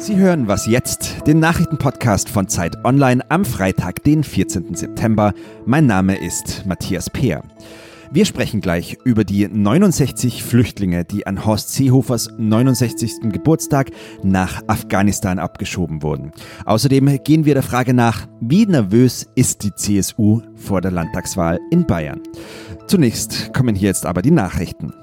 Sie hören Was jetzt, den Nachrichtenpodcast von Zeit Online am Freitag, den 14. September. Mein Name ist Matthias Peer. Wir sprechen gleich über die 69 Flüchtlinge, die an Horst Seehofers 69. Geburtstag nach Afghanistan abgeschoben wurden. Außerdem gehen wir der Frage nach, wie nervös ist die CSU vor der Landtagswahl in Bayern. Zunächst kommen hier jetzt aber die Nachrichten.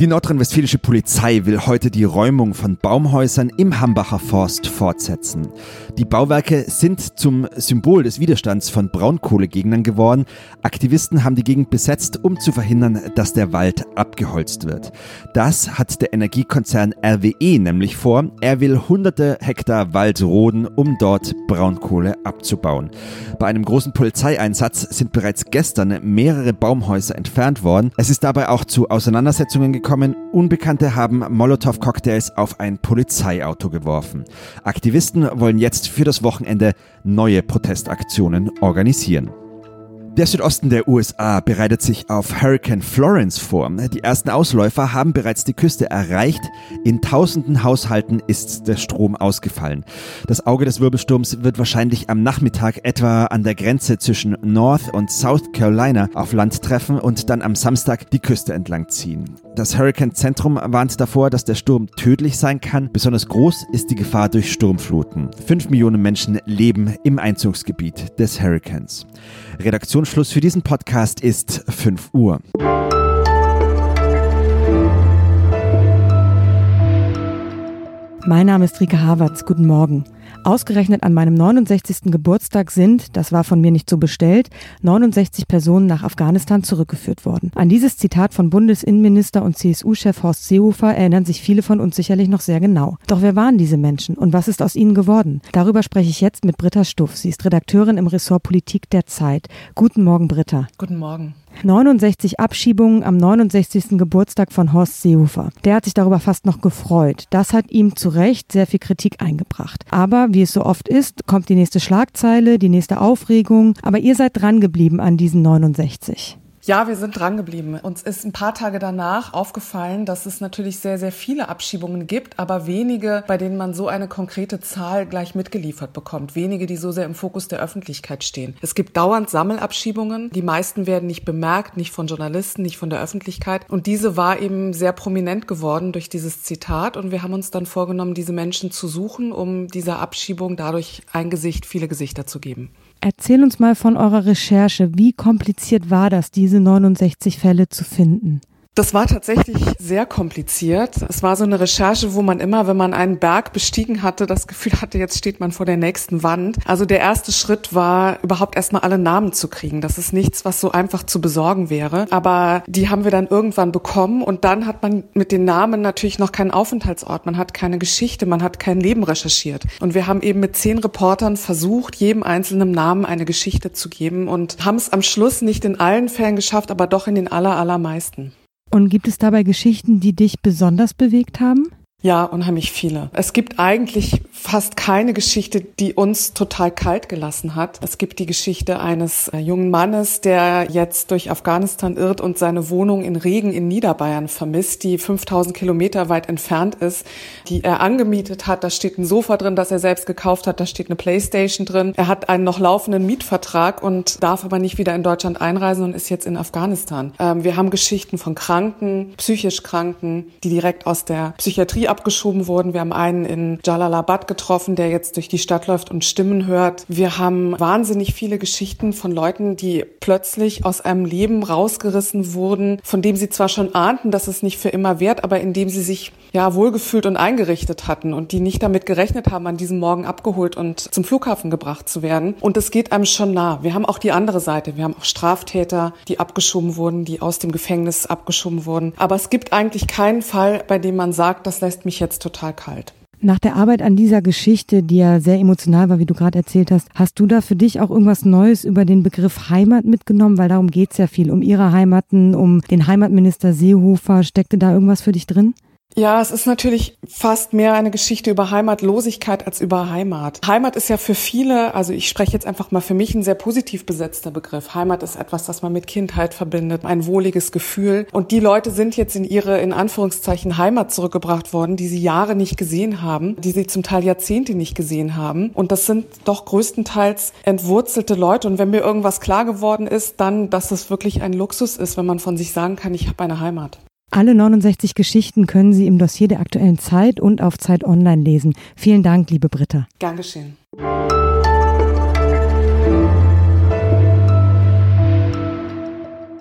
Die nordrhein-westfälische Polizei will heute die Räumung von Baumhäusern im Hambacher Forst fortsetzen. Die Bauwerke sind zum Symbol des Widerstands von Braunkohlegegnern geworden. Aktivisten haben die Gegend besetzt, um zu verhindern, dass der Wald abgeholzt wird. Das hat der Energiekonzern RWE nämlich vor. Er will hunderte Hektar Wald roden, um dort Braunkohle abzubauen. Bei einem großen Polizeieinsatz sind bereits gestern mehrere Baumhäuser entfernt worden. Es ist dabei auch zu Auseinandersetzungen gekommen gekommen. Unbekannte haben Molotow-Cocktails auf ein Polizeiauto geworfen. Aktivisten wollen jetzt für das Wochenende neue Protestaktionen organisieren. Der Südosten der USA bereitet sich auf Hurricane Florence vor. Die ersten Ausläufer haben bereits die Küste erreicht. In tausenden Haushalten ist der Strom ausgefallen. Das Auge des Wirbelsturms wird wahrscheinlich am Nachmittag etwa an der Grenze zwischen North und South Carolina auf Land treffen und dann am Samstag die Küste entlang ziehen. Das Hurricane-Zentrum warnt davor, dass der Sturm tödlich sein kann. Besonders groß ist die Gefahr durch Sturmfluten. Fünf Millionen Menschen leben im Einzugsgebiet des Hurricanes. Redaktionsschluss für diesen Podcast ist 5 Uhr. Mein Name ist Rike Havertz. Guten Morgen. Ausgerechnet an meinem 69. Geburtstag sind, das war von mir nicht so bestellt, 69 Personen nach Afghanistan zurückgeführt worden. An dieses Zitat von Bundesinnenminister und CSU-Chef Horst Seehofer erinnern sich viele von uns sicherlich noch sehr genau. Doch wer waren diese Menschen und was ist aus ihnen geworden? Darüber spreche ich jetzt mit Britta Stuff. Sie ist Redakteurin im Ressort Politik der Zeit. Guten Morgen, Britta. Guten Morgen. 69 Abschiebungen am 69. Geburtstag von Horst Seehofer. Der hat sich darüber fast noch gefreut. Das hat ihm zu Recht sehr viel Kritik eingebracht. Aber wie es so oft ist, kommt die nächste Schlagzeile, die nächste Aufregung. Aber ihr seid dran geblieben an diesen 69. Ja, wir sind dran geblieben. Uns ist ein paar Tage danach aufgefallen, dass es natürlich sehr, sehr viele Abschiebungen gibt, aber wenige, bei denen man so eine konkrete Zahl gleich mitgeliefert bekommt. Wenige, die so sehr im Fokus der Öffentlichkeit stehen. Es gibt dauernd Sammelabschiebungen. Die meisten werden nicht bemerkt, nicht von Journalisten, nicht von der Öffentlichkeit. Und diese war eben sehr prominent geworden durch dieses Zitat. Und wir haben uns dann vorgenommen, diese Menschen zu suchen, um dieser Abschiebung dadurch ein Gesicht, viele Gesichter zu geben. Erzähl uns mal von eurer Recherche. Wie kompliziert war das, diese 69 Fälle zu finden? Das war tatsächlich sehr kompliziert. Es war so eine Recherche, wo man immer, wenn man einen Berg bestiegen hatte, das Gefühl hatte, jetzt steht man vor der nächsten Wand. Also der erste Schritt war, überhaupt erstmal alle Namen zu kriegen. Das ist nichts, was so einfach zu besorgen wäre. Aber die haben wir dann irgendwann bekommen und dann hat man mit den Namen natürlich noch keinen Aufenthaltsort, man hat keine Geschichte, man hat kein Leben recherchiert. Und wir haben eben mit zehn Reportern versucht, jedem einzelnen Namen eine Geschichte zu geben und haben es am Schluss nicht in allen Fällen geschafft, aber doch in den aller, allermeisten. Und gibt es dabei Geschichten, die dich besonders bewegt haben? Ja, unheimlich viele. Es gibt eigentlich fast keine Geschichte, die uns total kalt gelassen hat. Es gibt die Geschichte eines äh, jungen Mannes, der jetzt durch Afghanistan irrt und seine Wohnung in Regen in Niederbayern vermisst, die 5000 Kilometer weit entfernt ist, die er angemietet hat. Da steht ein Sofa drin, das er selbst gekauft hat. Da steht eine Playstation drin. Er hat einen noch laufenden Mietvertrag und darf aber nicht wieder in Deutschland einreisen und ist jetzt in Afghanistan. Ähm, wir haben Geschichten von Kranken, psychisch Kranken, die direkt aus der Psychiatrie abgeschoben wurden. Wir haben einen in Jalalabad getroffen, der jetzt durch die Stadt läuft und Stimmen hört. Wir haben wahnsinnig viele Geschichten von Leuten, die plötzlich aus einem Leben rausgerissen wurden, von dem sie zwar schon ahnten, dass es nicht für immer währt, aber in dem sie sich ja wohlgefühlt und eingerichtet hatten und die nicht damit gerechnet haben, an diesem Morgen abgeholt und zum Flughafen gebracht zu werden. Und es geht einem schon nah. Wir haben auch die andere Seite. Wir haben auch Straftäter, die abgeschoben wurden, die aus dem Gefängnis abgeschoben wurden. Aber es gibt eigentlich keinen Fall, bei dem man sagt, das lässt mich jetzt total kalt. Nach der Arbeit an dieser Geschichte, die ja sehr emotional war, wie du gerade erzählt hast, hast du da für dich auch irgendwas Neues über den Begriff Heimat mitgenommen? Weil darum geht es ja viel, um ihre Heimaten, um den Heimatminister Seehofer. Steckte da irgendwas für dich drin? Ja, es ist natürlich fast mehr eine Geschichte über Heimatlosigkeit als über Heimat. Heimat ist ja für viele, also ich spreche jetzt einfach mal für mich, ein sehr positiv besetzter Begriff. Heimat ist etwas, das man mit Kindheit verbindet, ein wohliges Gefühl. Und die Leute sind jetzt in ihre, in Anführungszeichen, Heimat zurückgebracht worden, die sie Jahre nicht gesehen haben, die sie zum Teil Jahrzehnte nicht gesehen haben. Und das sind doch größtenteils entwurzelte Leute. Und wenn mir irgendwas klar geworden ist, dann, dass es wirklich ein Luxus ist, wenn man von sich sagen kann, ich habe eine Heimat. Alle 69 Geschichten können Sie im Dossier der aktuellen Zeit und auf Zeit Online lesen. Vielen Dank, liebe Britta. Gern geschehen.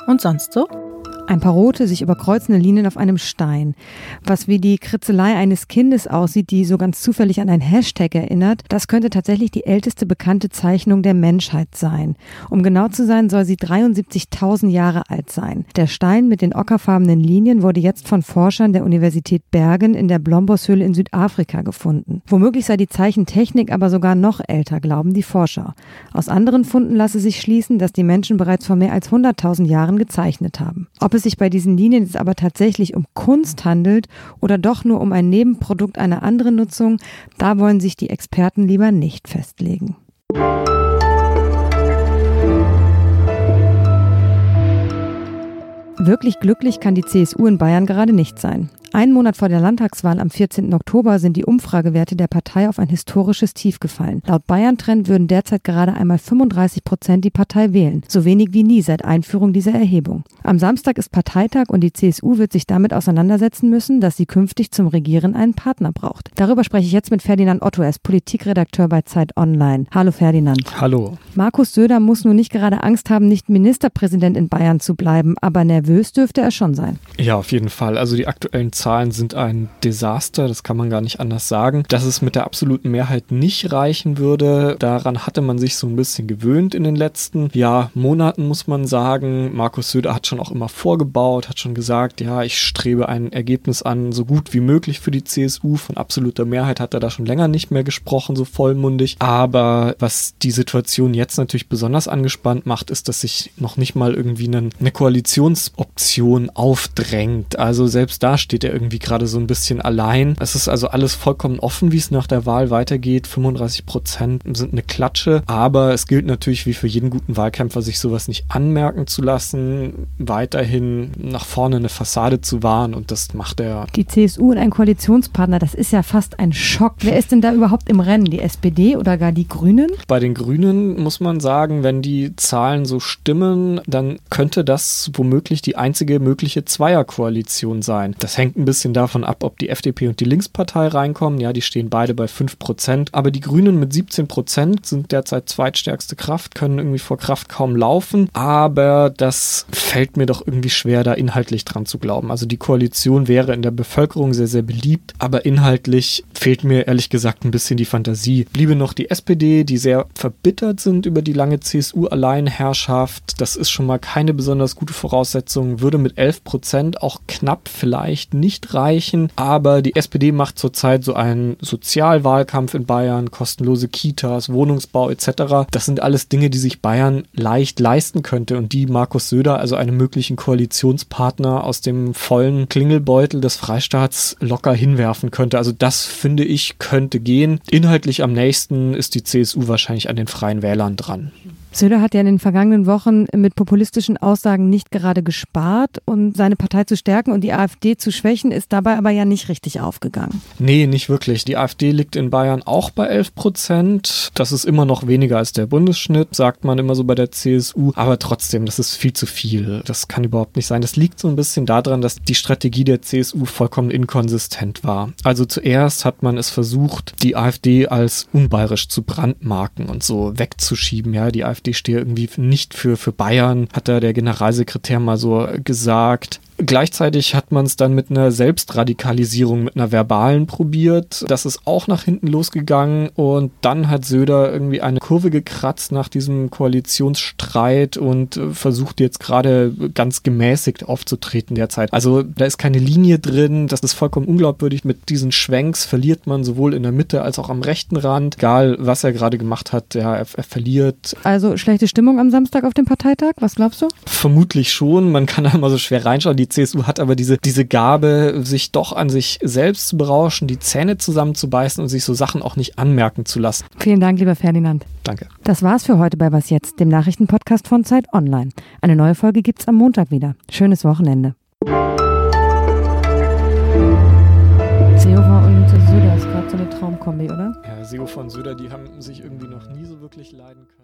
Und sonst so? Ein paar rote, sich überkreuzende Linien auf einem Stein. Was wie die Kritzelei eines Kindes aussieht, die so ganz zufällig an ein Hashtag erinnert, das könnte tatsächlich die älteste bekannte Zeichnung der Menschheit sein. Um genau zu sein, soll sie 73.000 Jahre alt sein. Der Stein mit den ockerfarbenen Linien wurde jetzt von Forschern der Universität Bergen in der Blomboshöhle in Südafrika gefunden. Womöglich sei die Zeichentechnik aber sogar noch älter, glauben die Forscher. Aus anderen Funden lasse sich schließen, dass die Menschen bereits vor mehr als 100.000 Jahren gezeichnet haben. Ob es sich bei diesen Linien jetzt aber tatsächlich um Kunst handelt oder doch nur um ein Nebenprodukt einer anderen Nutzung, da wollen sich die Experten lieber nicht festlegen. Wirklich glücklich kann die CSU in Bayern gerade nicht sein. Einen Monat vor der Landtagswahl am 14. Oktober sind die Umfragewerte der Partei auf ein historisches Tief gefallen. Laut Bayern-Trend würden derzeit gerade einmal 35 Prozent die Partei wählen, so wenig wie nie seit Einführung dieser Erhebung. Am Samstag ist Parteitag und die CSU wird sich damit auseinandersetzen müssen, dass sie künftig zum Regieren einen Partner braucht. Darüber spreche ich jetzt mit Ferdinand Otto, er ist Politikredakteur bei Zeit Online. Hallo Ferdinand. Hallo. Markus Söder muss nun nicht gerade Angst haben, nicht Ministerpräsident in Bayern zu bleiben, aber nervös dürfte er schon sein. Ja, auf jeden Fall. Also die aktuellen Zahlen sind ein Desaster, das kann man gar nicht anders sagen. Dass es mit der absoluten Mehrheit nicht reichen würde, daran hatte man sich so ein bisschen gewöhnt in den letzten ja, Monaten, muss man sagen. Markus Söder hat schon auch immer vorgebaut, hat schon gesagt, ja, ich strebe ein Ergebnis an, so gut wie möglich für die CSU. Von absoluter Mehrheit hat er da schon länger nicht mehr gesprochen, so vollmundig. Aber was die Situation jetzt natürlich besonders angespannt macht, ist, dass sich noch nicht mal irgendwie eine, Koalitionsoption aufdrängt. Also selbst da steht er irgendwie gerade so ein bisschen allein. Es ist also alles vollkommen offen, wie es nach der Wahl weitergeht. 35 Prozent sind eine Klatsche, aber es gilt natürlich wie für jeden guten Wahlkämpfer, sich sowas nicht anmerken zu lassen, weiterhin nach vorne eine Fassade zu wahren und das macht er. Die CSU und ein Koalitionspartner, das ist ja fast ein Schock. Wer ist denn da überhaupt im Rennen? Die SPD oder gar die Grünen? Bei den Grünen muss man sagen, wenn die Zahlen so stimmen, dann könnte das womöglich die einzige mögliche Zweierkoalition sein. Das hängt ein bisschen davon ab, ob die FDP und die Linkspartei reinkommen. Ja, die stehen beide bei 5%. Aber die Grünen mit 17% sind derzeit zweitstärkste Kraft, können irgendwie vor Kraft kaum laufen. Aber das fällt mir doch irgendwie schwer, da inhaltlich dran zu glauben. Also die Koalition wäre in der Bevölkerung sehr, sehr beliebt. Aber inhaltlich fehlt mir ehrlich gesagt ein bisschen die Fantasie. Bliebe noch die SPD, die sehr verbittert sind über die lange CSU-Alleinherrschaft. Das ist schon mal keine besonders gute Voraussetzung. Würde mit 11% auch knapp vielleicht nicht reichen. Aber die SPD macht zurzeit so einen Sozialwahlkampf in Bayern, kostenlose Kitas, Wohnungsbau etc. Das sind alles Dinge, die sich Bayern leicht leisten könnte und die Markus Söder, also einem möglichen Koalitionspartner aus dem vollen Klingelbeutel des Freistaats locker hinwerfen könnte. Also das finde ich könnte gehen. Inhaltlich am nächsten ist die CSU wahrscheinlich an den freien Wählern dran. Söder hat ja in den vergangenen Wochen mit populistischen Aussagen nicht gerade gespart und seine Partei zu stärken und die AfD zu schwächen, ist dabei aber ja nicht richtig aufgegangen. Nee, nicht wirklich. Die AfD liegt in Bayern auch bei 11 Prozent. Das ist immer noch weniger als der Bundesschnitt, sagt man immer so bei der CSU. Aber trotzdem, das ist viel zu viel. Das kann überhaupt nicht sein. Das liegt so ein bisschen daran, dass die Strategie der CSU vollkommen inkonsistent war. Also zuerst hat man es versucht, die AfD als unbayerisch zu brandmarken und so wegzuschieben. Ja, die AfD AfD stehe irgendwie nicht für, für Bayern, hat da der Generalsekretär mal so gesagt. Gleichzeitig hat man es dann mit einer Selbstradikalisierung, mit einer verbalen probiert. Das ist auch nach hinten losgegangen und dann hat Söder irgendwie eine Kurve gekratzt nach diesem Koalitionsstreit und äh, versucht jetzt gerade ganz gemäßigt aufzutreten derzeit. Also da ist keine Linie drin, das ist vollkommen unglaubwürdig. Mit diesen Schwenks verliert man sowohl in der Mitte als auch am rechten Rand. Egal, was er gerade gemacht hat, ja, er, er verliert. Also schlechte Stimmung am Samstag auf dem Parteitag, was glaubst du? Vermutlich schon, man kann da immer so schwer reinschauen. Die Die CSU hat aber diese, diese Gabe, sich doch an sich selbst zu berauschen, die Zähne zusammenzubeißen und sich so Sachen auch nicht anmerken zu lassen. Vielen Dank, lieber Ferdinand. Danke. Das war's für heute bei Was Jetzt, dem Nachrichtenpodcast von Zeit Online. Eine neue Folge gibt's am Montag wieder. Schönes Wochenende. Seehofer und Söder ist gerade so eine Traumkombi, oder? Ja, Seo von Söder, die haben sich irgendwie noch nie so wirklich leiden können.